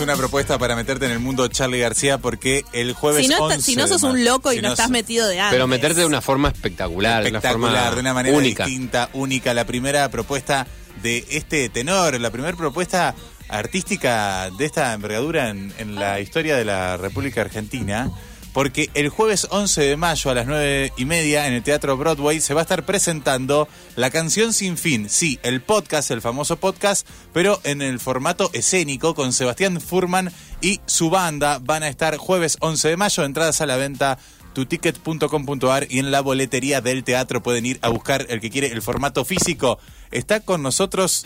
Una propuesta para meterte en el mundo Charlie García porque el jueves Si no, está- 11 si no de sos un loco y si no estás metido de antes. Pero meterte de una forma espectacular, de una espectacular, forma de una manera única. distinta, única. La primera propuesta de este tenor, la primera propuesta artística de esta envergadura en, en la historia de la República Argentina. Porque el jueves 11 de mayo a las 9 y media en el Teatro Broadway se va a estar presentando La Canción Sin Fin. Sí, el podcast, el famoso podcast, pero en el formato escénico con Sebastián Furman y su banda. Van a estar jueves 11 de mayo, entradas a la venta tuticket.com.ar y en la boletería del teatro pueden ir a buscar el que quiere el formato físico. Está con nosotros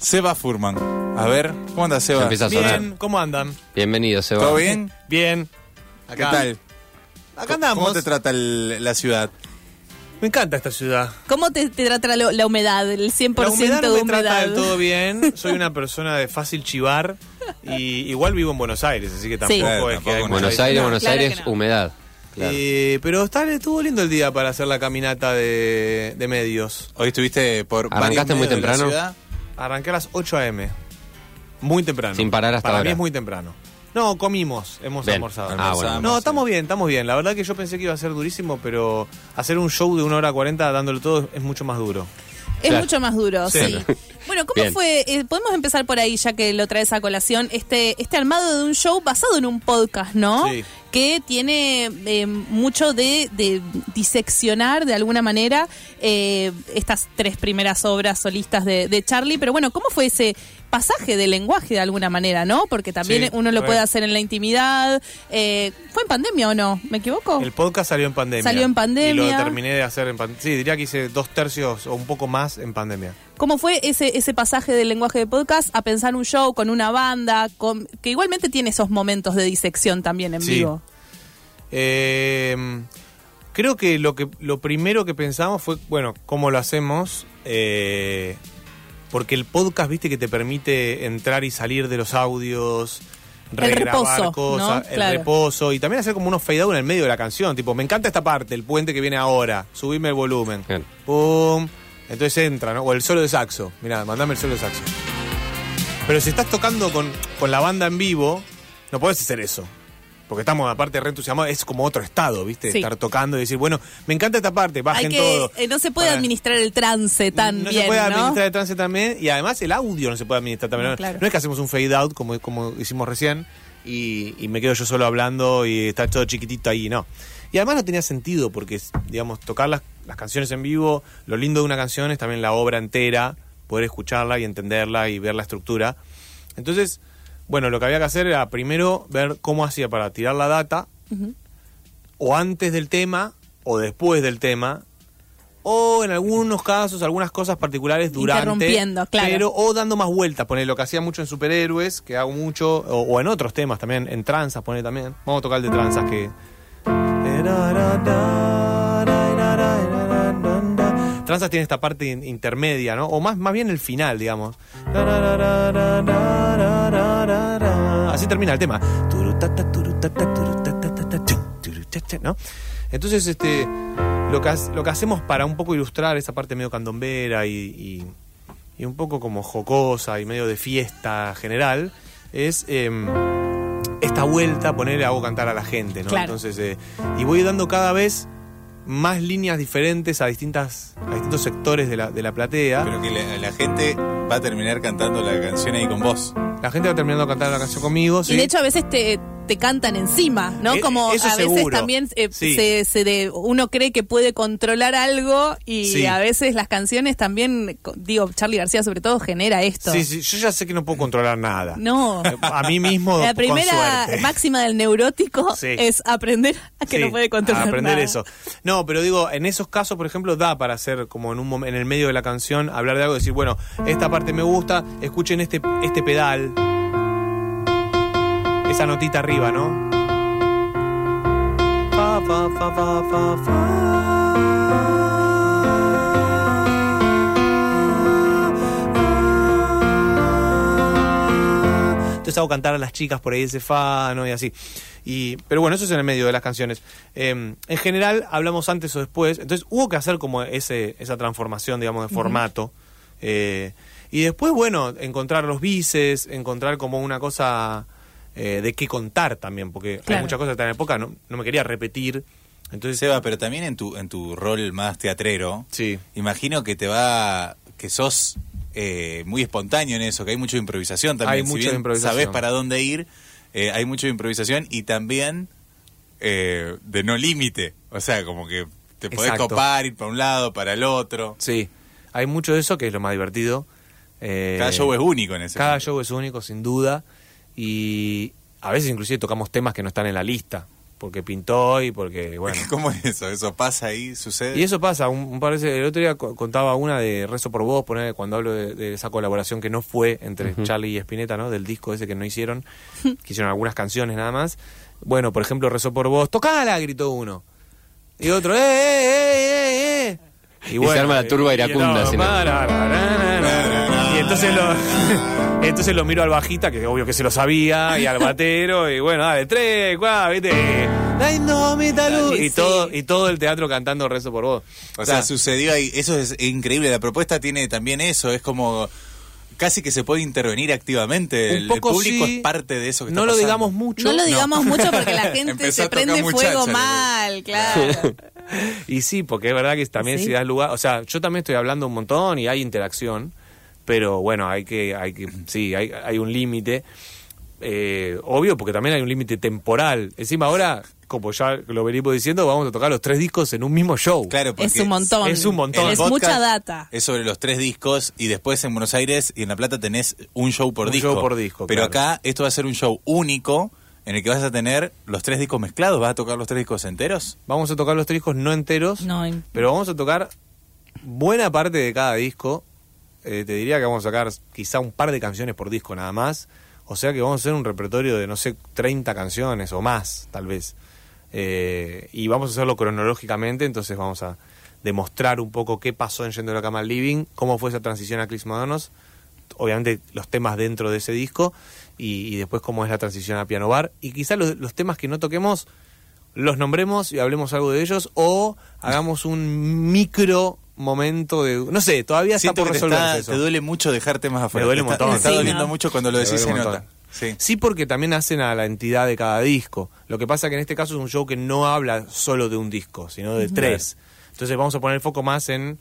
Seba Furman. A ver, ¿cómo anda Seba? empieza a sonar. Bien, ¿cómo andan? Bienvenido, Seba. ¿Todo bien? Bien. ¿Qué Acá. tal? Acá andamos. ¿Cómo te trata el- la ciudad? Me encanta esta ciudad. ¿Cómo te, te trata la, la humedad? El 100% La humedad no de me humedad. trata del todo bien. Soy una persona de fácil chivar. Y igual vivo en Buenos Aires, así que tampoco Claro, es tampoco que hay en Buenos Aires, diferencia. Buenos claro Aires, no. humedad. Claro. Eh, pero está, estuvo lindo el día para hacer la caminata de, de medios. Hoy estuviste por ¿Arrancaste muy medios de la temprano? ciudad. Arranqué a las 8 a.m. Muy temprano. Sin parar hasta Para ahora. mí es muy temprano. No, comimos, hemos Bien. almorzado. Ah, bueno. No, estamos bien, estamos bien. La verdad que yo pensé que iba a ser durísimo, pero hacer un show de una hora cuarenta dándole todo es mucho más duro. Es Claro. mucho más duro, sí. Sí. Bueno, ¿cómo Bien. fue? eh, podemos empezar por ahí, ya que lo traes a colación, este, este armado de un show basado en un podcast, ¿no? Sí. Que tiene eh, mucho de, de diseccionar de alguna manera eh, estas tres primeras obras solistas de, de Charlie. Pero bueno, ¿cómo fue ese pasaje de lenguaje de alguna manera, no? Porque también Sí, uno lo puede hacer en la intimidad. Eh, ¿Fue en pandemia o no? ¿Me equivoco? El podcast salió en pandemia. Salió en pandemia. Y lo terminé de hacer en pandemia. Sí, diría que hice dos tercios o un poco más en pandemia. ¿Cómo fue ese, ese pasaje del lenguaje de podcast a pensar un show con una banda, con, que igualmente tiene esos momentos de disección también en Sí. vivo? Eh, creo que lo que lo primero que pensamos fue, bueno, cómo lo hacemos. Eh, porque el podcast, viste, que te permite entrar y salir de los audios, regrabar reposo, cosas, ¿no? el Claro. reposo y también hacer como unos fade out en el medio de la canción. Tipo, me encanta esta parte, el puente que viene ahora, subirme el volumen. Bien. Pum. Entonces entra, ¿no? O el solo de saxo. Mirá, mandame el solo de saxo. Pero si estás tocando con, con la banda en vivo, no podés hacer eso. Porque estamos aparte re entusiasmados, es como otro estado, ¿viste? Sí. Estar tocando y decir, bueno, me encanta esta parte, Hay bajen que, todo. eh, no se puede Para- administrar el trance tan no bien, se puede ¿no? administrar el trance también y además el audio no se puede administrar también. No, No, claro. no es que hacemos un fade out como, como hicimos recién y, y me quedo yo solo hablando y está todo chiquitito ahí, no. Y además no tenía sentido porque, digamos, tocar las, las canciones en vivo, lo lindo de una canción es también la obra entera, poder escucharla y entenderla y ver la estructura. Entonces, bueno, lo que había que hacer era primero ver cómo hacía para tirar la data, o antes del tema, o después del tema, o en algunos casos, algunas cosas particulares durante. Interrumpiendo, claro. Pero, o dando más vueltas, poner lo que hacía mucho en superhéroes, que hago mucho, o, o en otros temas también, en tranzas, poner también. Vamos a tocar el de tranzas que. Tranzas tiene esta parte in- intermedia, ¿no? O más, más bien el final, digamos. Así termina el tema. ¿No? Entonces, este, lo que, ha- lo que hacemos para un poco ilustrar esa parte medio candombera y, y- y un poco como jocosa y medio de fiesta general es em, esta vuelta, ponerle hago cantar a la gente, ¿no? Claro. Entonces, eh, y voy dando cada vez más líneas diferentes a distintas a distintos sectores de la, de la platea. Pero que la, la gente va a terminar cantando la canción ahí con vos. La gente va terminando cantar la canción conmigo. Y ¿sí? de hecho a veces te, te cantan encima, ¿no? Eh, Como a veces seguro. también eh, Sí. se, se de- uno cree que puede controlar algo y Sí. a veces las canciones también, digo, Charlie García sobre todo genera esto. Sí, sí, yo ya sé que no puedo controlar nada. No. A mí mismo. La primera máxima del neurótico Sí. es aprender a que no puede controlar a aprender nada. eso. No, pero digo, en esos casos, por ejemplo, da para hacer como en un en el medio de la canción, hablar de algo, decir, bueno, esta parte me gusta, escuchen este, este pedal. Esa notita arriba, ¿no? Fa, fa, fa. Entonces hago cantar a las chicas por ahí ese fa, ¿no? Y así. Y, pero bueno, eso es en el medio de las canciones. Eh, en general, hablamos antes o después. Entonces hubo que hacer como ese, esa transformación, digamos, de formato. Eh, Y después, bueno, encontrar los bices, encontrar como una cosa eh, de qué contar también, porque Claro. hay muchas cosas de la época, no, no me quería repetir. Entonces, Seba, pero también en tu, en tu rol más teatrero, Sí. imagino que te va, que sos eh, muy espontáneo en eso, que hay mucha improvisación también. Hay Si mucha bien improvisación. Sabés para dónde ir, eh, hay mucha improvisación y también eh, de no límite. O sea, como que te podés Exacto. copar, ir para un lado, para el otro. Sí, hay mucho de eso que es lo más divertido. Eh, Cada show es único en ese Cada show es único, sin duda. Y a veces inclusive tocamos temas que no están en la lista. Porque pintó y porque, bueno. ¿Cómo es eso? ¿Eso pasa ahí? ¿Sucede? Y eso pasa, un, un par de veces- el otro día co- contaba una de Rezo por Vos, poner cuando hablo de, de esa colaboración que no fue entre Charlie y Spinetta, ¿no? Del disco ese que no hicieron, que hicieron algunas canciones nada más. Bueno, por ejemplo, Rezo por Vos, tocala, gritó uno. Y otro, ¡eh, eh, eh, eh! eh! Y se arma la turba iracunda, no. Entonces lo, entonces lo miro al bajista, que obvio que se lo sabía, y al batero, y bueno, dale, tres, cuatro, viste. La Indomita Luz. Y sí. todo, y todo el teatro cantando rezo por vos. O sea, sucedió ahí. Eso es increíble. La propuesta tiene también eso. Es como casi que se puede intervenir activamente. Un El, el poco público sí. es parte de eso que no está lo pasando. digamos mucho. No lo digamos mucho porque la gente se prende fuego mal, claro. Y sí, porque es verdad que también Sí. si das lugar, o sea, yo también estoy hablando un montón y hay interacción, pero bueno, hay que, hay que, sí, hay, hay un límite, eh, obvio, porque también hay un límite temporal. Encima ahora, como ya lo venimos diciendo, vamos a tocar los tres discos en un mismo show. Claro, porque Es un montón. Es un montón. Es mucha data. Es sobre los tres discos y después en Buenos Aires y en La Plata tenés un show por Un disco. show por disco, Pero claro. acá esto va a ser un show único en el que vas a tener los tres discos mezclados. ¿Vas a tocar los tres discos enteros? Vamos a tocar los tres discos no enteros, No, pero vamos a tocar buena parte de cada disco. Eh, te diría que vamos a sacar quizá un par de canciones por disco nada más. O sea que vamos a hacer un repertorio de, no sé, 30 canciones o más, tal vez. Eh, y vamos a hacerlo cronológicamente, entonces vamos a demostrar un poco qué pasó en Yendo a la Cama al Living, cómo fue esa transición a Clis Modernos, obviamente los temas dentro de ese disco y, después cómo es la transición a Piano Bar. Y quizá los temas que no toquemos los nombremos y hablemos algo de ellos o hagamos un micro momento de... No sé, todavía está Siento por te, está- eso. te duele mucho dejar temas afuera. duele Te un montón. te está Sí, doliendo ¿no? mucho cuando lo Me decís, duele se un nota. montón. Sí. Sí, porque también hacen a la entidad de cada disco. Lo que pasa que en este caso es un show que no habla solo de un disco, sino de tres. Entonces vamos a poner el foco más en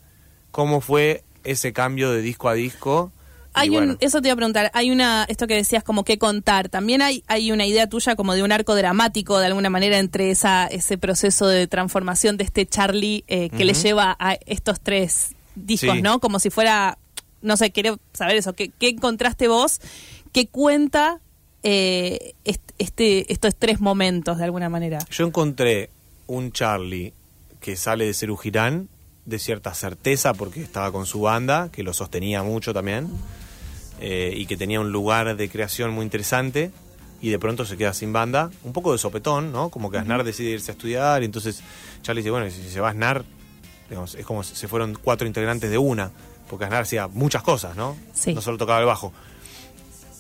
cómo fue ese cambio de disco a disco. Hay bueno, un, eso te iba a preguntar, hay una, esto que decías como que contar, también hay, hay una idea tuya como de un arco dramático de alguna manera entre esa, ese proceso de transformación de este Charlie eh, que le lleva a estos tres discos, Sí. ¿no? Como si fuera, no sé, quiero saber eso, ¿qué, qué encontraste vos que cuenta eh, est- este, estos tres momentos de alguna manera? Yo encontré un Charlie que sale de Cerú Girán de cierta certeza porque estaba con su banda, que lo sostenía mucho también, eh, y que tenía un lugar de creación muy interesante, y de pronto se queda sin banda, un poco de sopetón, ¿no? Como que Aznar decide irse a estudiar, y entonces Charlie dice, bueno, si se va Aznar, digamos, es como si se fueron cuatro integrantes de una, porque Aznar hacía muchas cosas, ¿no? Sí. No solo tocaba el bajo.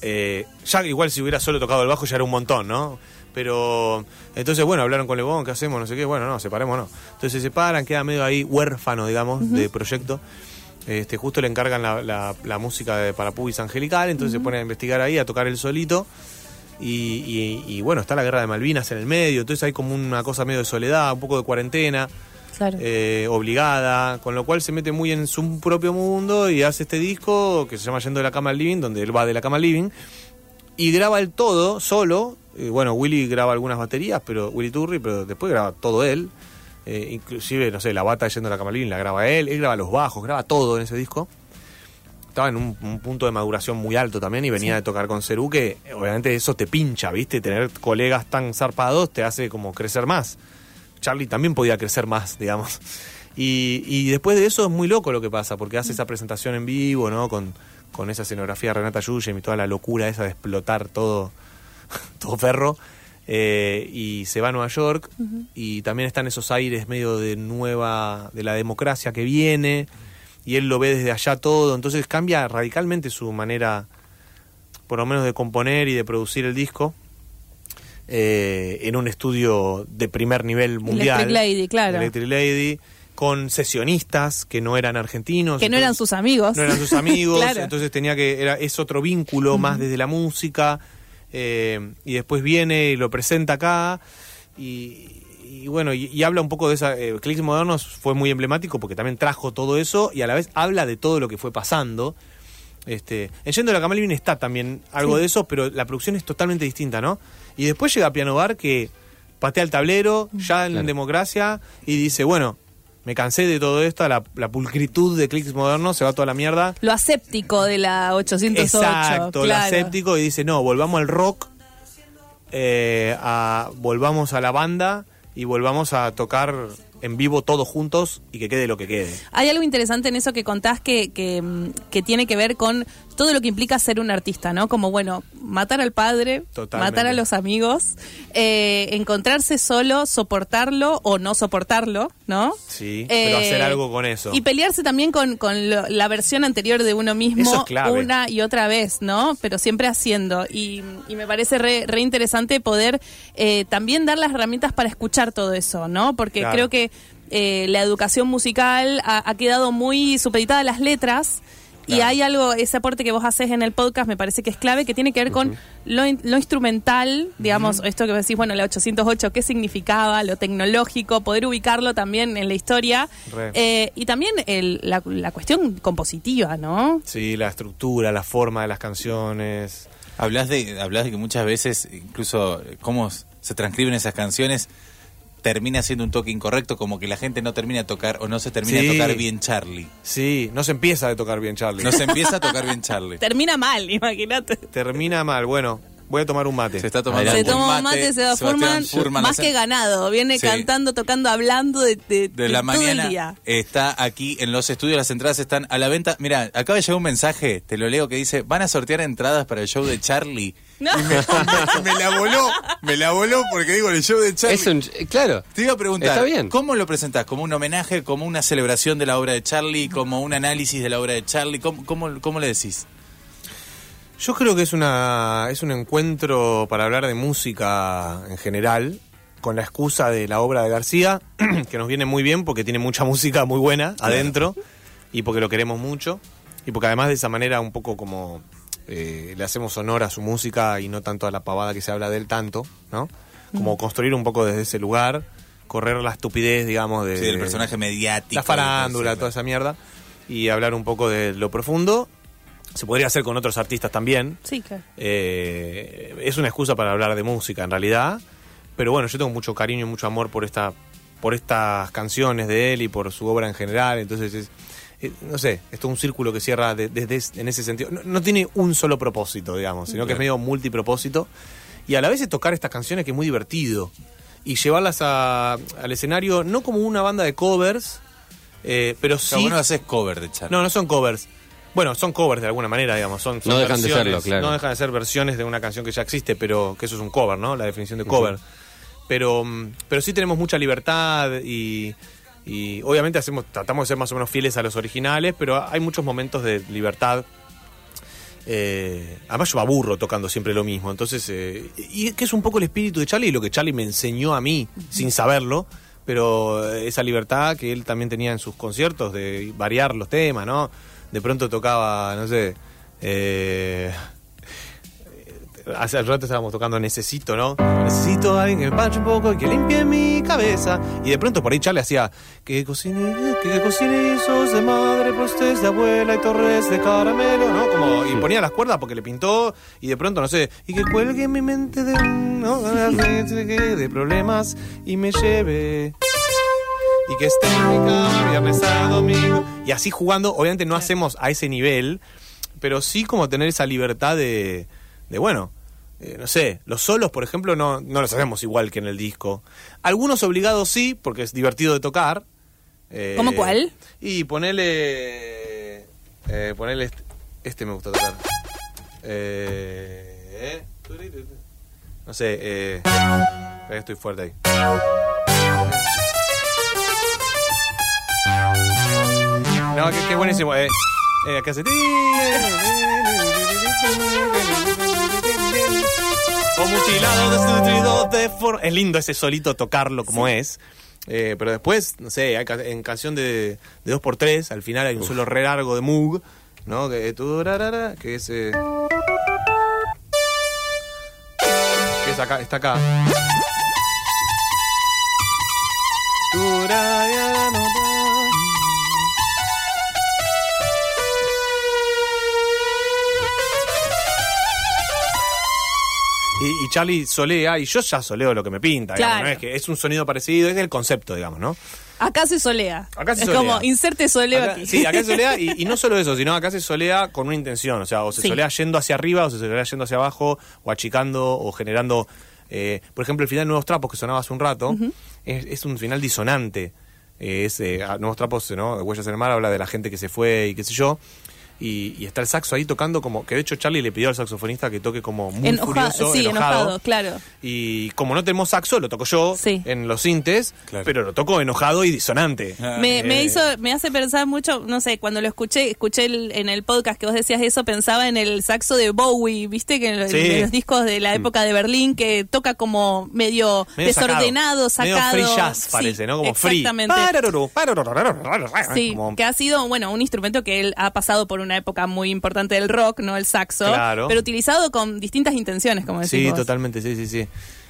Eh, ya igual si hubiera solo tocado el bajo ya era un montón, ¿no? Pero entonces, bueno, hablaron con Lebón, ¿qué hacemos? No sé qué, bueno, no, separémonos. Entonces se separan, queda medio ahí huérfano, digamos, de proyecto. Este, justo le encargan la, la- la música de, para Pubis Angelical, entonces se pone a investigar ahí, a tocar él solito. Y, y- y, bueno, está la guerra de Malvinas en el medio, entonces hay como una cosa medio de soledad, un poco de cuarentena Claro. eh, obligada, con lo cual se mete muy en su propio mundo y hace este disco que se llama Yendo de la cama al living, donde él va de la cama al living y graba el todo solo. Eh, bueno, Willy graba algunas baterías, pero Willy Turri, pero después graba todo él. Eh, inclusive, no sé, la bata Yendo de la cama al living la graba él, él graba los bajos, graba todo en ese disco. Estaba en un, un punto de maduración muy alto también y venía de tocar con Cerú, que obviamente eso te pincha, ¿viste? Tener colegas tan zarpados te hace como crecer más. Charlie también podía crecer más, digamos. Y, y después de eso es muy loco lo que pasa, porque hace esa presentación en vivo, ¿no? Con, con esa escenografía de Renata Yuyem y toda la locura esa de explotar todo, todo ferro. eh, y se va a Nueva York y también están esos aires medio de nueva, de la democracia que viene y él lo ve desde allá todo, entonces cambia radicalmente su manera, por lo menos de componer y de producir el disco eh, en un estudio de primer nivel mundial. Electric Lady, claro. Electric Lady, con sesionistas que no eran argentinos. Que no eran sus amigos. No eran sus amigos, Claro. entonces tenía que, era, es otro vínculo más desde la música, eh, y después viene y lo presenta acá, y, y bueno, y, y habla un poco de esa, eh, Clicks Modernos fue muy emblemático porque también trajo todo eso, y a la vez habla de todo lo que fue pasando. Este, en Yendo a la Camalvin está también algo Sí. de eso, pero la producción es totalmente distinta, ¿no? Y después llega Piano Bar que patea el tablero, ya en Claro. democracia, y dice, bueno, me cansé de todo esto, la, la pulcritud de clics modernos, se va toda la mierda. Lo aséptico de la 808. Exacto, claro. aséptico, y dice, no, volvamos al rock, eh, a, volvamos a la banda y volvamos a tocar en vivo todos juntos y que quede lo que quede. Hay algo interesante en eso que contás que, que, mm, que tiene que ver con todo lo que implica ser un artista, ¿no? Como, bueno, matar al padre, Totalmente. matar a los amigos, eh, encontrarse solo, soportarlo o no soportarlo, ¿no? Sí, pero hacer algo con eso. Eh, Y pelearse también con, con lo- la versión anterior de uno mismo es una y otra vez, ¿no? Pero siempre haciendo. Y, y me parece re, re interesante poder eh, también dar las herramientas para escuchar todo eso, ¿no? Porque Claro. creo que eh, la educación musical ha, ha quedado muy supeditada a las letras. Y hay algo, ese aporte que vos haces en el podcast me parece que es clave, que tiene que ver con lo, in- lo instrumental, digamos, esto que decís, bueno, la 808, qué significaba, lo tecnológico, poder ubicarlo también en la historia. Eh, y también el- la, la cuestión compositiva, ¿no? Sí, la estructura, la forma de las canciones. Hablas de, hablas de que muchas veces, incluso eh, cómo se transcriben esas canciones, termina siendo un toque incorrecto, como que la gente no termina a tocar o no se termina Sí. a tocar bien Charlie. Sí, no se empieza a tocar bien Charlie. No se empieza a tocar bien Charlie. Termina mal, imagínate. Termina mal. Bueno, voy a tomar un mate. Se está tomando Se un toma mate, un mate, se Sebastián Furman, Furman más que ganado. Viene Sí. cantando, tocando, hablando de, de- de la de todo el mañana día. está aquí en los estudios, las entradas están a la venta. Mira, acaba de llegar un mensaje, te lo leo, que dice, van a sortear entradas para el show de Charlie. No. Y me, me- me la voló, me la voló porque digo, el show de Charlie. Es un, claro. Te iba a preguntar, Está bien. ¿cómo lo presentás? ¿Como un homenaje, como una celebración de la obra de Charlie, como un análisis de la obra de Charlie? ¿Cómo, cómo, cómo le decís? Yo creo que es una es un encuentro para hablar de música en general, con la excusa de la obra de García, que nos viene muy bien porque tiene mucha música muy buena adentro y porque lo queremos mucho y porque además de esa manera un poco como eh, le hacemos honor a su música y no tanto a la pavada que se habla de él tanto, ¿no? Como construir un poco desde ese lugar, correr la estupidez, digamos, de Sí, el personaje mediático. la farándula, toda esa mierda y hablar un poco de lo profundo. Se podría hacer con otros artistas también. Sí, claro. Eh, es una excusa para hablar de música en realidad, pero bueno, yo tengo mucho cariño y mucho amor por esta por estas canciones de él y por su obra en general, entonces es eh, no sé, esto es un círculo que cierra de- desde es- en ese sentido. No, no tiene un solo propósito, digamos, sino que es medio multipropósito y a la vez es tocar estas canciones que es muy divertido y llevarlas a- al escenario no como una banda de covers, eh, pero O sí sea, vos no haces cover de Charlie. no, no son covers. Bueno, son covers de alguna manera, digamos. Son, son No dejan de serlo, claro. No dejan de ser versiones de una canción que ya existe, pero que eso es un cover, ¿no? La definición de cover. Pero, mm, pero sí tenemos mucha libertad y, y obviamente hacemos, tratamos de ser más o menos fieles a los originales, pero hay muchos momentos de libertad. Eh, además yo me aburro tocando siempre lo mismo, entonces, eh, y que es un poco el espíritu de Charlie y lo que Charlie me enseñó a mí sin saberlo, pero eh, esa libertad que él también tenía en sus conciertos de variar los temas, ¿no? De pronto tocaba, no sé, eh, Hace rato estábamos tocando Necesito, ¿no? Necesito a alguien que me panche un poco y que limpie mi cabeza. Y de pronto por ahí Charlie hacía que cocine, que cocine guisos de madre, postes de abuela y torres de caramelo, ¿no? Como, y ponía las cuerdas porque le pintó y de pronto, no sé, y que cuelgue mi mente de, ¿no? de problemas y me lleve y que esté viernes a domingo. Y así jugando, obviamente no hacemos a ese nivel, pero sí como tener esa libertad de, de bueno, eh, no sé, los solos, por ejemplo, no, no los hacemos igual que en el disco. Algunos obligados sí, porque es divertido de tocar. Eh, ¿Cómo cuál? Y ponele... Eh, ponele este, este me gusta tocar. Eh, eh, no sé, estoy fuerte ahí. No, que, que buenísimo. Eh, eh, acá hace... O mutilado, destruido de for- Es lindo ese solito tocarlo como es. Eh, pero después, no sé, hay ca- en canción de, de 2x3, al final hay un solo re largo de Moog, ¿no? Que, que es. eh, que es acá, está acá. Y, Charlie solea, y yo ya soleo lo que me pinta, digamos, Claro. ¿no? es que es un sonido parecido, es el concepto, digamos, ¿no? Acá se solea. Acá se es solea. como, inserte soleo Acá- aquí. Sí, acá se solea, y, y no solo eso, sino acá se solea con una intención, o sea, o se Sí. solea yendo hacia arriba, o se solea yendo hacia abajo, o achicando, o generando, eh, por ejemplo, el final de Nuevos Trapos que sonaba hace un rato, es, es un final disonante, Eh, es, eh, Nuevos Trapos, ¿no? Huellas en el Mar habla de la gente que se fue y qué sé yo, y, y está el saxo ahí tocando como, que de hecho Charlie le pidió al saxofonista que toque como muy Enoja- furioso, sí, enojado, enojado, claro. y como no tenemos saxo, lo toco yo Sí. en los sintes, Claro. pero lo toco enojado y disonante. Me, me Eh, hizo, me hace pensar mucho, no sé, cuando lo escuché, escuché el- en el podcast que vos decías eso, pensaba en el saxo de Bowie, viste, que en, los- Sí. en los discos de la época de Berlín, que toca como medio, Medio desordenado, Medio sacado. free jazz Sí, parece, ¿no? Como free. Exactamente. Pararuru, Sí, como- que ha sido, bueno, un instrumento que él ha pasado por una época muy importante del rock, ¿no? El saxo. Claro. Pero utilizado con distintas intenciones, como decís Sí, vos. totalmente, sí, sí, sí.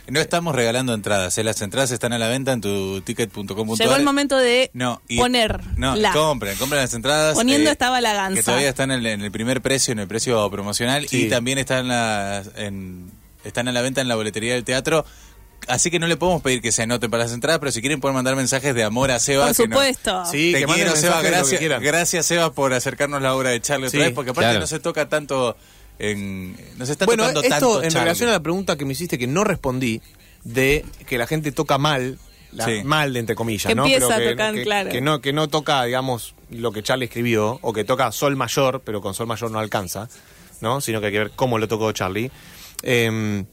No estamos regalando entradas, ¿eh? las entradas están a la venta en tu ticket.com.ar. Llegó el momento de No, y- poner No, la. compren, compren las entradas. Poniendo eh, estaba la ganza. Que todavía están en el, en el primer precio, en el precio promocional. Sí. Y también están, las- en, están a la venta en la boletería del teatro. Así que no le podemos pedir que se anoten para las entradas, pero si quieren pueden mandar mensajes de amor a Seba. Por que no- supuesto. Sí, Te que manden quiero, Seba. Gracias, gracias, Seba, por acercarnos la obra de Charlie otra vez, porque aparte claro. no se toca tanto en... No se está Bueno, tocando esto tanto en Charlie. relación a la pregunta que me hiciste que no respondí, de que la gente toca mal, la- Sí. mal de entre comillas, Que ¿no? empieza Pero a que, tocar, que- claro. que no, que no toca, digamos, lo que Charlie escribió, o que toca sol mayor, pero con sol mayor no alcanza, ¿no? Sino que hay que ver cómo lo tocó Charlie. Eh,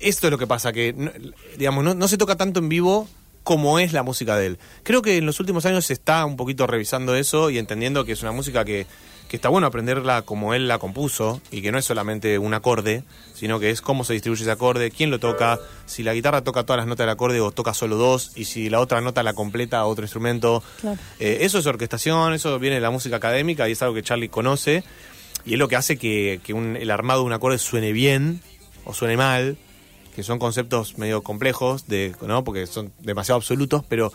esto es lo que pasa, que no- digamos, no, no se toca tanto en vivo como es la música de él. Creo que en los últimos años se está un poquito revisando eso y entendiendo que es una música que, que está bueno aprenderla como él la compuso y que no es solamente un acorde, sino que es cómo se distribuye ese acorde, quién lo toca, si la guitarra toca todas las notas del acorde o toca solo dos y si la otra nota la completa a otro instrumento. Claro. Eh, eso es orquestación, eso viene de la música académica y es algo que Charlie conoce y es lo que hace que, que un- el armado de un acorde suene bien o suene mal, que son conceptos medio complejos, de, ¿no? porque son demasiado absolutos, pero,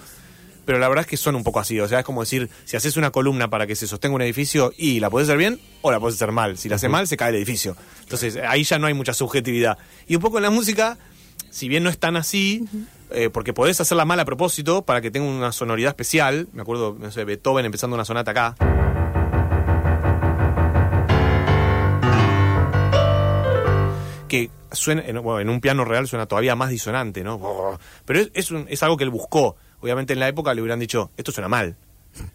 pero la verdad es que son un poco así. O sea, es como decir, si haces una columna para que se sostenga un edificio y la puedes hacer bien o la puedes hacer mal. Si la hace mal, se cae el edificio. Entonces, ahí ya no hay mucha subjetividad. Y un poco en la música, si bien no es tan así, eh, porque podés hacerla mal a propósito para que tenga una sonoridad especial. Me acuerdo, no sé, Beethoven empezando una sonata acá. Que suena, en, bueno, en un piano real suena todavía más disonante, ¿no? Pero es, es, algo que él buscó. Obviamente en la época le hubieran dicho, esto suena mal.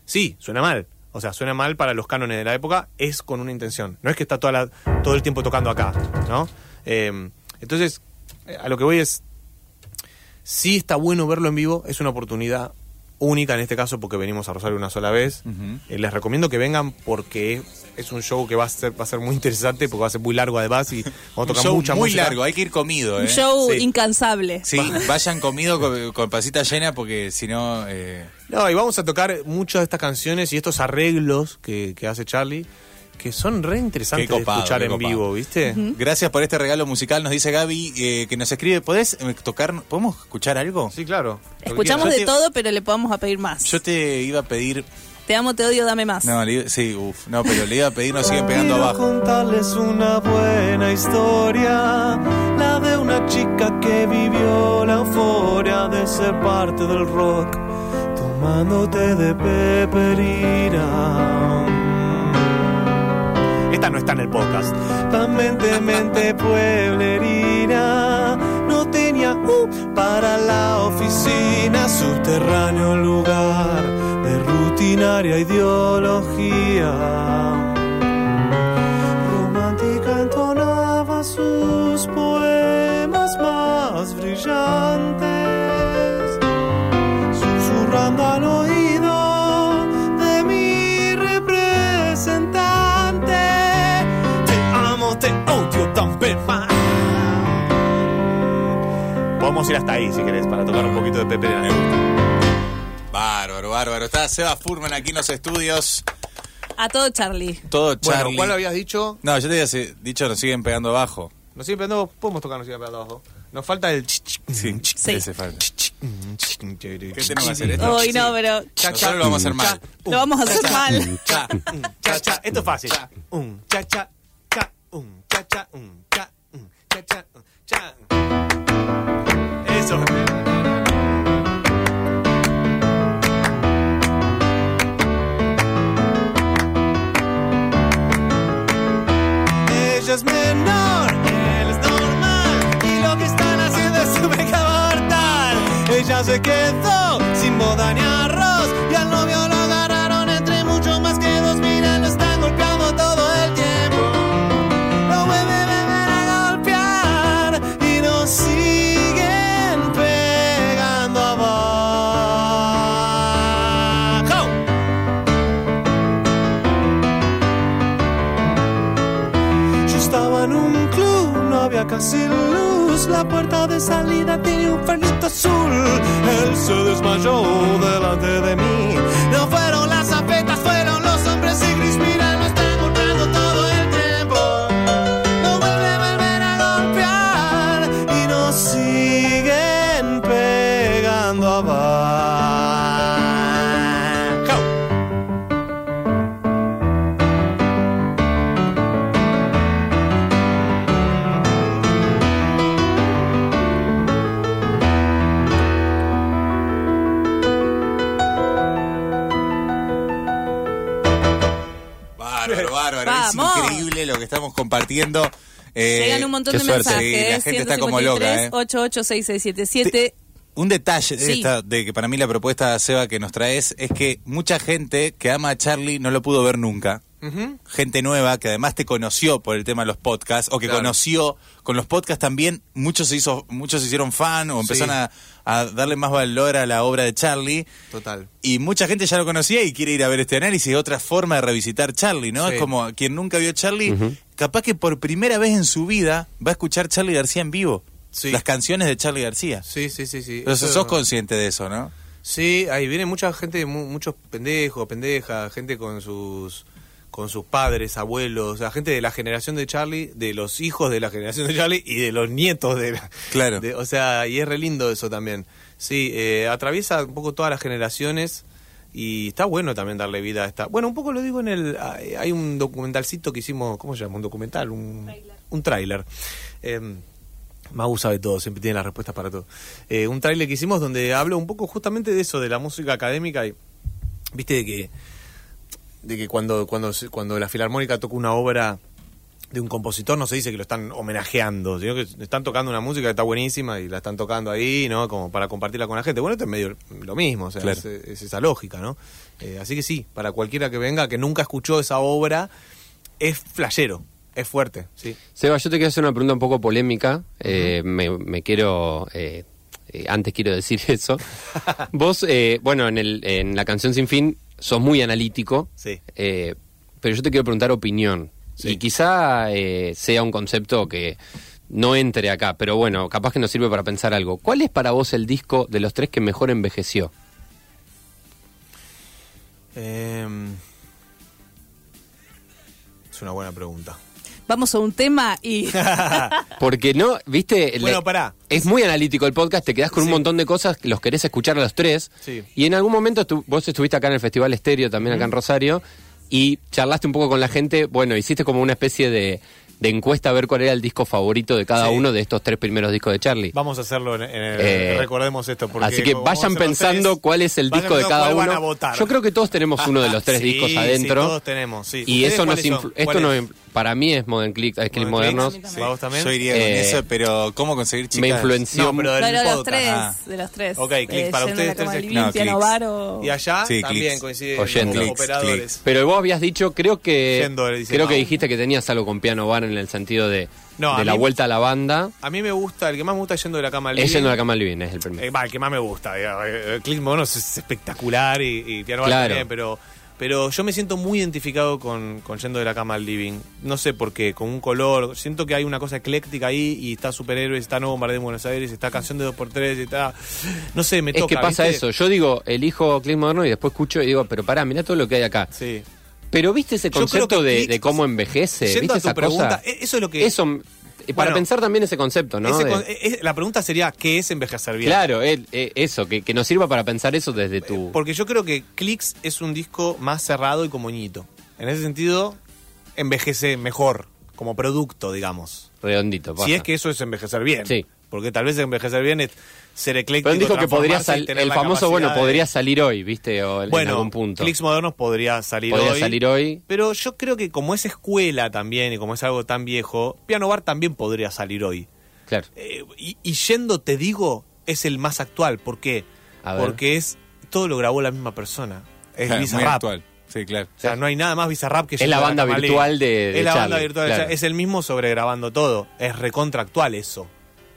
Sí, suena mal. O sea, suena mal para los cánones de la época, es con una intención. No es que está todo el tiempo tocando acá, ¿no? Eh, entonces, eh, a lo que voy es, sí está bueno verlo en vivo, es una oportunidad única en este caso porque venimos a Rosario una sola vez. Ujú. Eh, les recomiendo que vengan porque es un show que va a ser va a ser muy interesante porque va a ser muy largo además y vamos a Un tocar show mucha muy música. largo, hay que ir comido, Un ¿eh? show Sí. incansable. Sí, vayan comido con, con pasita llena porque si no... eh, No, y vamos a tocar muchas de estas canciones y estos arreglos que, que hace Charlie que son re interesantes Qué copado, de escuchar en copado. vivo, ¿viste? Gracias por este regalo musical, nos dice Gaby, eh, que nos escribe. ¿Podés eh, tocar? ¿Podemos escuchar algo? Sí, claro. Escuchamos de te- todo, pero le podemos a pedir más. Yo te iba a pedir. Te amo, te odio, dame más. No, le sí, uff, no, pero le iba a pedir, nos siguen pegando abajo. contarles una buena historia, la de una chica que vivió la euforia de ser parte del rock, tomándote de peperina. Esta no está en el podcast. La mente, mente pueblerina no tenía uh, para la oficina subterráneo lugar de rutinaria ideología. Odio también más. Podemos ir hasta ahí si querés, para tocar un poquito de Pepe de la Negra. Bárbaro, bárbaro. Está Seba Furman aquí en los estudios. A todo Charlie. Todo Bueno, Charlie. ¿cuál habías dicho? No, yo te había dicho, nos siguen pegando abajo. Nos sigue pegando, podemos tocar, nos sigue pegando abajo. Nos falta el... Sí, Sí. ese falta. ¿Qué ¿Qué tenemos que hacer esto? Hoy no, pero Cha, Nosotros lo vamos a hacer mal. lo vamos a hacer mal. Cha, cha, cha. Esto es fácil. Un, cha, cha, cha, cha, un, cha, un, cha, cha, un, cha. Eso. Ella es menor, él es normal Y lo que están haciendo es su pecado mortal Ella se quedó sin boda La puerta de salida tenía un farito azul. Él se desmayó delante de mí. Lo que estamos compartiendo. Eh, Llegan un montón de suerte. mensajes. Sí, la gente está como loca, ¿eh? 886677. Un detalle de, Sí. esta, de que para mí la propuesta Seba que nos traes es que mucha gente que ama a Charlie no lo pudo ver nunca. Gente nueva que además te conoció por el tema de los podcasts o que Claro. conoció con los podcasts también muchos se hizo muchos se hicieron fan o empezaron a, a darle más valor a la obra de Charlie Total. y mucha gente ya lo conocía y quiere ir a ver este análisis otra forma de revisitar Charlie no Sí. es como quien nunca vio Charlie capaz que por primera vez en su vida va a escuchar Charlie García en vivo Sí. las canciones de Charlie García Sí, sí, sí, sí. pero Eso- sos consciente de eso, ¿no? Sí, ahí viene mucha gente, mu- muchos pendejos, pendejas, gente con sus con sus padres, abuelos, o sea, gente de la generación de Charlie, de los hijos de la generación de Charlie y de los nietos de la... Claro. de- o sea, y es re lindo eso también. Sí, eh, atraviesa un poco todas las generaciones y está bueno también darle vida a esta... Bueno, un poco lo digo en el... Hay hay un documentalcito que hicimos, ¿cómo se llama? Un documental, un... Un tráiler. Em, Mau sabe todo, siempre tiene las respuestas para todo. Eh, un tráiler que hicimos donde hablo un poco justamente de eso, de la música académica y viste de que de que cuando cuando cuando la filarmónica toca una obra de un compositor no se dice que lo están homenajeando, sino que están tocando una música que está buenísima y la están tocando ahí, ¿no? Como para compartirla con la gente. Bueno, esto es medio lo mismo, o sea, Claro. es, es esa lógica, ¿no? Eh, así que sí, para cualquiera que venga que nunca escuchó esa obra, es flashero, es fuerte, sí. Seba, yo te quiero hacer una pregunta un poco polémica. Eh, me, me quiero. eh, antes quiero decir eso. Vos, eh, bueno, en, el, en la canción Sin Fin sos muy analítico. Sí. eh, pero yo te quiero preguntar opinión. Sí. Y quizá eh, sea un concepto que no entre acá, pero bueno, capaz que nos sirve para pensar algo. ¿Cuál es para vos el disco de los tres que mejor envejeció? Em, es una buena pregunta. Vamos a un tema y. Porque no, viste, Le- Bueno, pará. es muy analítico el podcast, te quedás con un montón de cosas que los querés escuchar a los tres. Sí. Y en algún momento estu- vos estuviste acá en el Festival Estéreo, también acá en Rosario, y charlaste un poco con la gente. Bueno, hiciste como una especie de, de encuesta a ver cuál era el disco favorito de cada Sí. uno de estos tres primeros discos de Charlie. Vamos a hacerlo en, en el- Eh, recordemos esto porque Así que vayan pensando tres, cuál es el disco de cada uno. van a votar. Yo creo que todos tenemos uno de los tres Sí, discos sí, adentro. todos tenemos, sí. Y ¿Ustedes eso nos esto para mí es Modern Click, es Click Modern Modernos. ¿Vos también? Yo iría con Eh, eso, pero ¿cómo conseguir chicas? Me influenció. No, pero No, de los tres. Ah. De los tres. Ok, click, Eh, para ustedes tres es- Y allá Sí, también coinciden operadores. Pero vos habías dicho, creo que creo que dijiste que tenías algo con Piano Bar en el sentido de, No, de la mí- vuelta a la banda. A mí me gusta, el que más me gusta es yendo de la cama al Es living. yendo a la cama al living, es el primero. Eh, va, el que más me gusta. digamos, eh, Click Monos es espectacular y, y Piano Claro. también, pero Pero yo me siento muy identificado con, con Yendo de la Cama al Living. No sé por qué, con un color. Siento que hay una cosa ecléctica ahí y está Superhéroes, está Nuevo Bombardeo en Buenos Aires, está Canción de 2x3, está. No sé, me Es toca. que pasa ¿viste? eso. Yo digo, elijo Click Moderno y después escucho y digo, pero pará, mirá todo lo que hay acá. Sí. Pero viste ese concepto de, Click- de cómo envejece, Yendo ¿viste a tu esa pregunta, cosa? e- eso es lo que. Eso, eh, para Bueno, pensar también ese concepto, ¿no? ese De- con- e- e- la pregunta sería: ¿qué es envejecer bien? claro, el- eh, eso, que, que nos sirva para pensar eso desde tu... Porque yo creo que Clicks es un disco más cerrado y como moñito. En ese sentido, envejece mejor como producto, digamos. redondito. Si pasa. es que eso es envejecer bien. Sí. Porque tal vez envejecer bien es ser ecléctico. Pero él dijo que podría salir, el famoso, bueno, de- podría salir hoy, ¿viste? O en Bueno, algún punto. Clicks modernos podría salir Podría hoy. salir hoy. Pero yo creo que como es escuela también y como es algo tan viejo, Piano Bar también podría salir hoy. Claro. Eh, y, y yendo, te digo, es el más actual. ¿Por qué? A ver. Porque es todo lo grabó la misma persona. Es Claro, muy Bizarrap. actual. Sí, claro. O sea, no hay nada más Bizarrap que Es la banda virtual de- de Es la banda virtual de claro. Es el mismo sobregrabando todo. Es recontractual eso.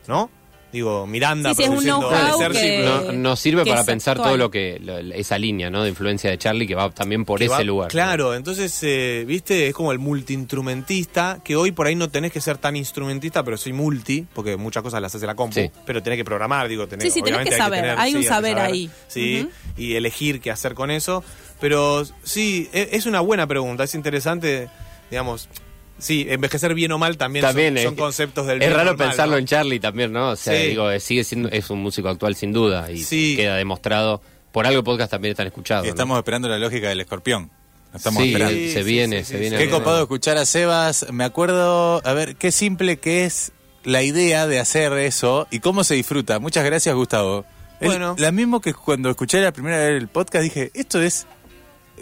¿No? Digo, Miranda Sí, sí, es un produciendo que- No- nos sirve para pensar actual. todo lo que lo- esa línea no de influencia de Charlie que va también por que ese va- lugar Claro, entonces, eh, viste, es como el multiinstrumentista, que hoy por ahí no tenés que ser tan instrumentista, pero soy multi, porque muchas cosas las hace la compu, Sí. pero tenés que programar, digo, tenés, Sí, sí, tenés que hay saber, tener- hay un saber ahí. Sí, y elegir qué hacer con eso. Pero sí, e- es una buena pregunta, es interesante, digamos. Sí, envejecer bien o mal también, también son, es, son conceptos del es bien raro normal, pensarlo ¿no? en Charlie también no o sea Sí. digo eh, sigue siendo es un músico actual sin duda y Sí. queda demostrado por algo el podcast también están escuchados Y ¿no? estamos esperando la lógica del escorpión. Estamos sí, esperando. se viene sí, se sí, viene. Qué copado escuchar a Sebas. Me acuerdo, a ver, qué simple que es la idea de hacer eso y cómo se disfruta. Muchas gracias, Gustavo. Es Bueno. La mismo que cuando escuché la primera vez el podcast dije, esto es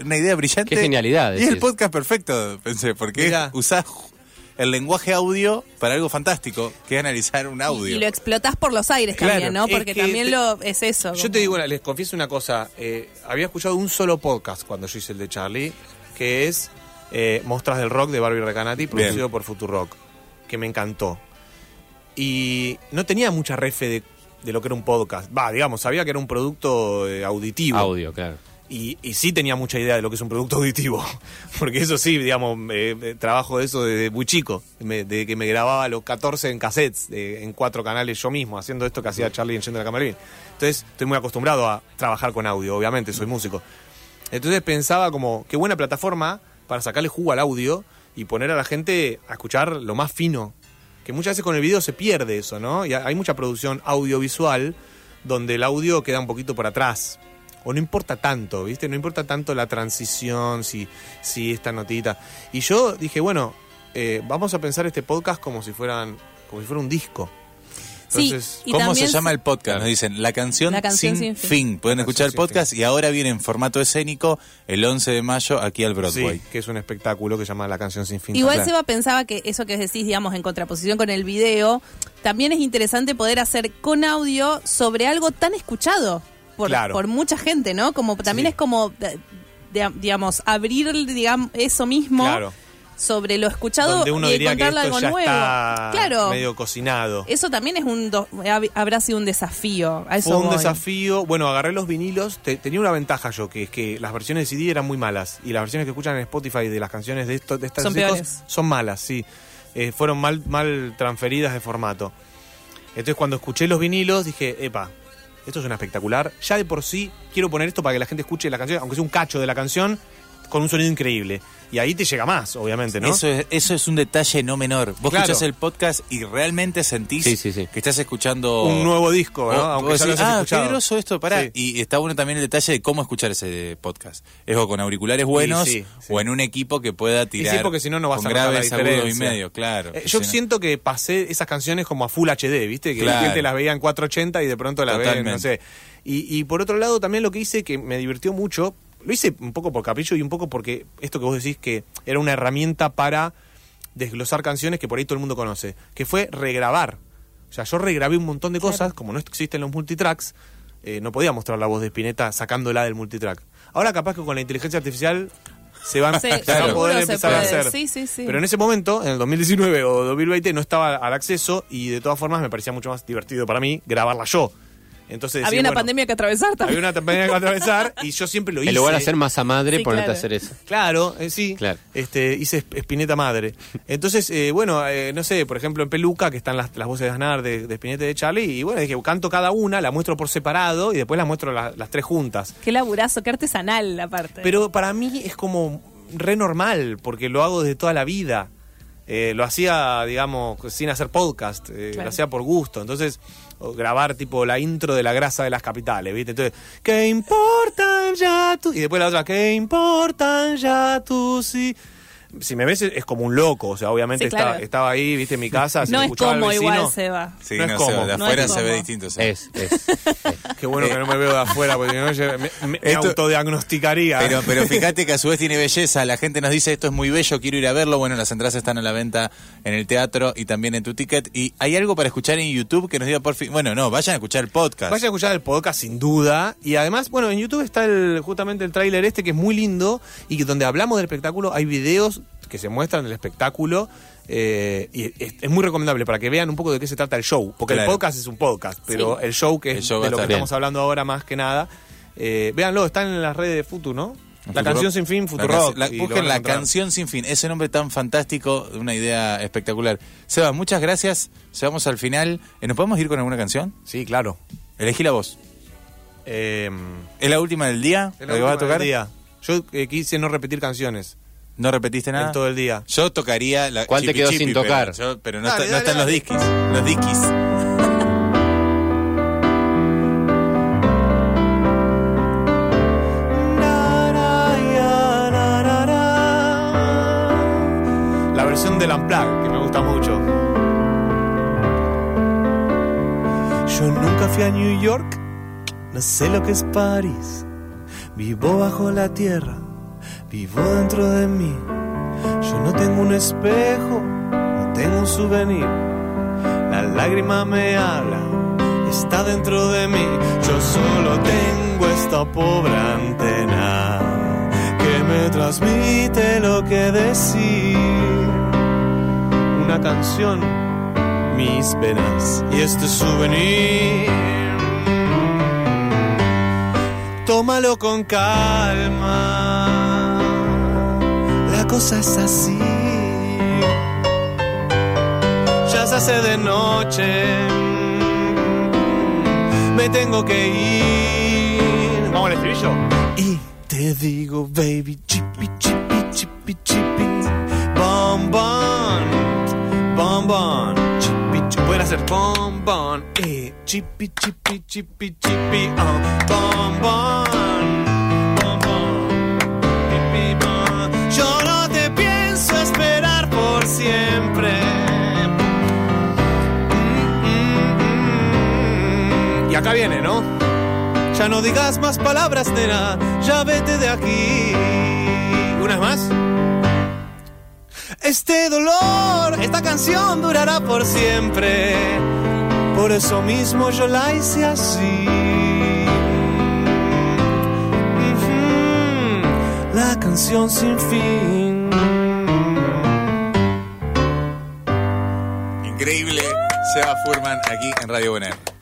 una idea brillante. Qué genialidad, Y es el podcast perfecto, pensé, porque Mirá. usás el lenguaje audio para algo fantástico, que es analizar un audio. Y lo explotás por los aires Claro, también, ¿no? es Porque que también te- lo es eso. Yo como- te digo, les confieso una cosa. eh, había escuchado un solo podcast cuando yo hice el de Charlie, que es eh, Mostras del Rock de Barbie Recanati, producido por Futurock, que me encantó. Y no tenía mucha refe de, de lo que era un podcast. Va, digamos, sabía que era un producto eh, auditivo. audio claro Y, y sí tenía mucha idea de lo que es un producto auditivo. Porque eso sí, digamos, eh, eh, trabajo de eso desde muy chico. Me- de que me grababa los 14 en cassettes, en cuatro canales yo mismo, haciendo esto que hacía Charlie en Yendo la Camarín. Entonces, estoy muy acostumbrado a trabajar con audio, obviamente, soy músico. Entonces pensaba como, qué buena plataforma para sacarle jugo al audio y poner a la gente a escuchar lo más fino. Que muchas veces con el video se pierde eso, ¿no? Y hay mucha producción audiovisual donde el audio queda un poquito por atrás. O no importa tanto, ¿viste? No importa tanto la transición, si, si esta notita. Y yo dije, bueno, eh, vamos a pensar este podcast como si fueran, como si fuera un disco. Sí, Entonces, y ¿Cómo se llama el podcast? Nos dicen La Canción, La Canción sin, Sin fin. Fin. Pueden escuchar el podcast y ahora viene en formato escénico el 11 de mayo aquí al Broadway. sí, que es un espectáculo que se llama La Canción Sin Fin. Igual Claro. Seba pensaba que eso que decís, digamos, en contraposición con el video, también es interesante poder hacer con audio sobre algo tan escuchado por, Claro. por mucha gente, ¿no? Como también Sí. es como, de- de- digamos, abrir, digamos, eso mismo Claro. sobre lo escuchado Donde uno y diría que contarle esto algo ya nuevo. está claro. medio cocinado. Eso también es un do- hab- habrá sido un desafío. A eso Fue un voy. desafío. Bueno, agarré los vinilos. Te- tenía una ventaja yo, que es que las versiones de CD eran muy malas. Y las versiones que escuchan en Spotify de las canciones de, esto, de estas Son discos son malas, sí. Eh, fueron mal, mal transferidas de formato. Entonces cuando escuché los vinilos dije, epa, esto es una espectacular. Ya de por sí quiero poner esto para que la gente escuche la canción, aunque sea un cacho de la canción, con un sonido increíble. Y ahí te llega más, obviamente, ¿no? Eso, es, eso es un detalle no menor. Vos Claro. escuchás el podcast y realmente sentís Sí, sí, sí. que estás escuchando Un nuevo disco, ¿no? O- Aunque vos ya lo ah, escuchado". qué groso esto, pará. Sí. Y está bueno también el detalle de cómo escuchar ese podcast. Es o con auriculares buenos sí, sí. o en un equipo que pueda tirar. sí, porque si no, no vas con a la graves, agudos y medio, claro. Eh, yo siento que pasé esas canciones como a Full HD, ¿viste? Que la gente las veía en 480 y de pronto las ve, no sé. Y, y por otro lado, también lo que hice que me divirtió mucho, lo hice un poco por capricho y un poco porque esto que vos decís que era una herramienta para desglosar canciones que por ahí todo el mundo conoce, que fue regrabar. O sea, yo regrabé un montón de cosas, como no existen los multitracks, eh, no podía mostrar la voz de Spinetta sacándola del multitrack. Ahora capaz que con la inteligencia artificial se van, Sí, se va a poder empezar a hacer. Sí, sí, sí. Pero en ese momento, en el 2019 o 2020, no estaba al acceso y de todas formas me parecía mucho más divertido para mí grabarla yo. Entonces, Había una bueno, pandemia que atravesar Había también. una pandemia que atravesar y yo siempre lo hice. En lugar de hacer masa madre, Sí, ponerte claro. a hacer eso. Claro, eh, sí. Claro. Este, hice esp- Espineta Madre. Entonces, eh, bueno, eh, no sé, por ejemplo, en Peluca, que están las, las voces de Aznar, de, de Espineta y de Charlie, y bueno, dije, canto cada una, la muestro por separado y después las muestro la- las tres juntas. Qué laburazo, qué artesanal aparte. Pero para mí es como re normal, porque lo hago desde toda la vida. Eh, lo hacía, digamos, sin hacer podcast, eh, Claro. lo hacía por gusto. Entonces, o grabar tipo la intro de la grasa de las capitales, ¿viste? Entonces, ¿qué importan ya tú? Y después la otra, ¿qué importan ya tú? Sí. Si me ves, es como un loco. O sea, obviamente Sí, claro. estaba, estaba ahí, ¿viste? En mi casa. se no es como vecino. igual, Seba. Sí, No no, es cómodo. de afuera se ve distinto. Es, es. Qué bueno que no me veo de afuera, porque no, yo me, me- me Esto- autodiagnosticaría. Pero, pero fíjate que a su vez tiene belleza. La gente nos dice esto es muy bello, quiero ir a verlo. Bueno, las entradas están a la venta en el teatro y también en tu ticket. Y hay algo para escuchar en YouTube que nos diga por fin. Bueno, no, vayan a escuchar el podcast. Vayan a escuchar el podcast sin duda. Y además, bueno, en YouTube está el, justamente el tráiler este que es muy lindo y que donde hablamos del espectáculo hay videos que se muestran del espectáculo. eh, y es, es muy recomendable para que vean un poco de qué se trata el show. Porque Claro. el podcast es un podcast, pero Sí. el show que El es show va de a lo que estamos hablando ahora más que nada. Eh, véanlo, están en las redes de Futu, ¿no? La canción sin fin, Futurock. la- busquen a la canción sin fin. Ese nombre tan fantástico, una idea espectacular. Seba, muchas gracias. Llegamos al final. Eh, ¿Nos podemos ir con alguna canción? Sí, claro. Elegí la voz. Eh, ¿Es la última del día? es ¿La la que vas a última tocar? del día. Yo eh, quise no repetir canciones ¿No repetiste nada? en todo el día. Yo tocaría la ¿Cuál te quedó Chipi, sin pero tocar? yo- Pero, no, Dale, está- no dale, están los dale. disquis. Los disquis. La versión del Unplugged, que me gusta mucho. Yo nunca fui a New York, no sé lo que es París. Vivo bajo la tierra, vivo dentro de mí. Yo no tengo un espejo, no tengo un souvenir. La lágrima me habla, está dentro de mí. Yo solo tengo esta pobre antena que me transmite lo que decir. Una canción mis venas y este souvenir. Tómalo con calma, la cosa es así. Ya se hace de noche, me tengo que ir. Vamos al estribillo. Y te digo, baby, chipi, chipi, chipi, chipi, bombón, bombón, chipi, chipi. Pueden hacer pom. Eh, chipi, chipi, chipi, chipi, oh, bombón, bombón, acá viene, ¿no? Ya no digas más palabras, nena, ya vete de aquí. Una vez más. Este dolor, esta canción durará por siempre. Por eso mismo yo la hice así. La canción sin fin. Increíble. Seba Furman aquí en Radio Boner.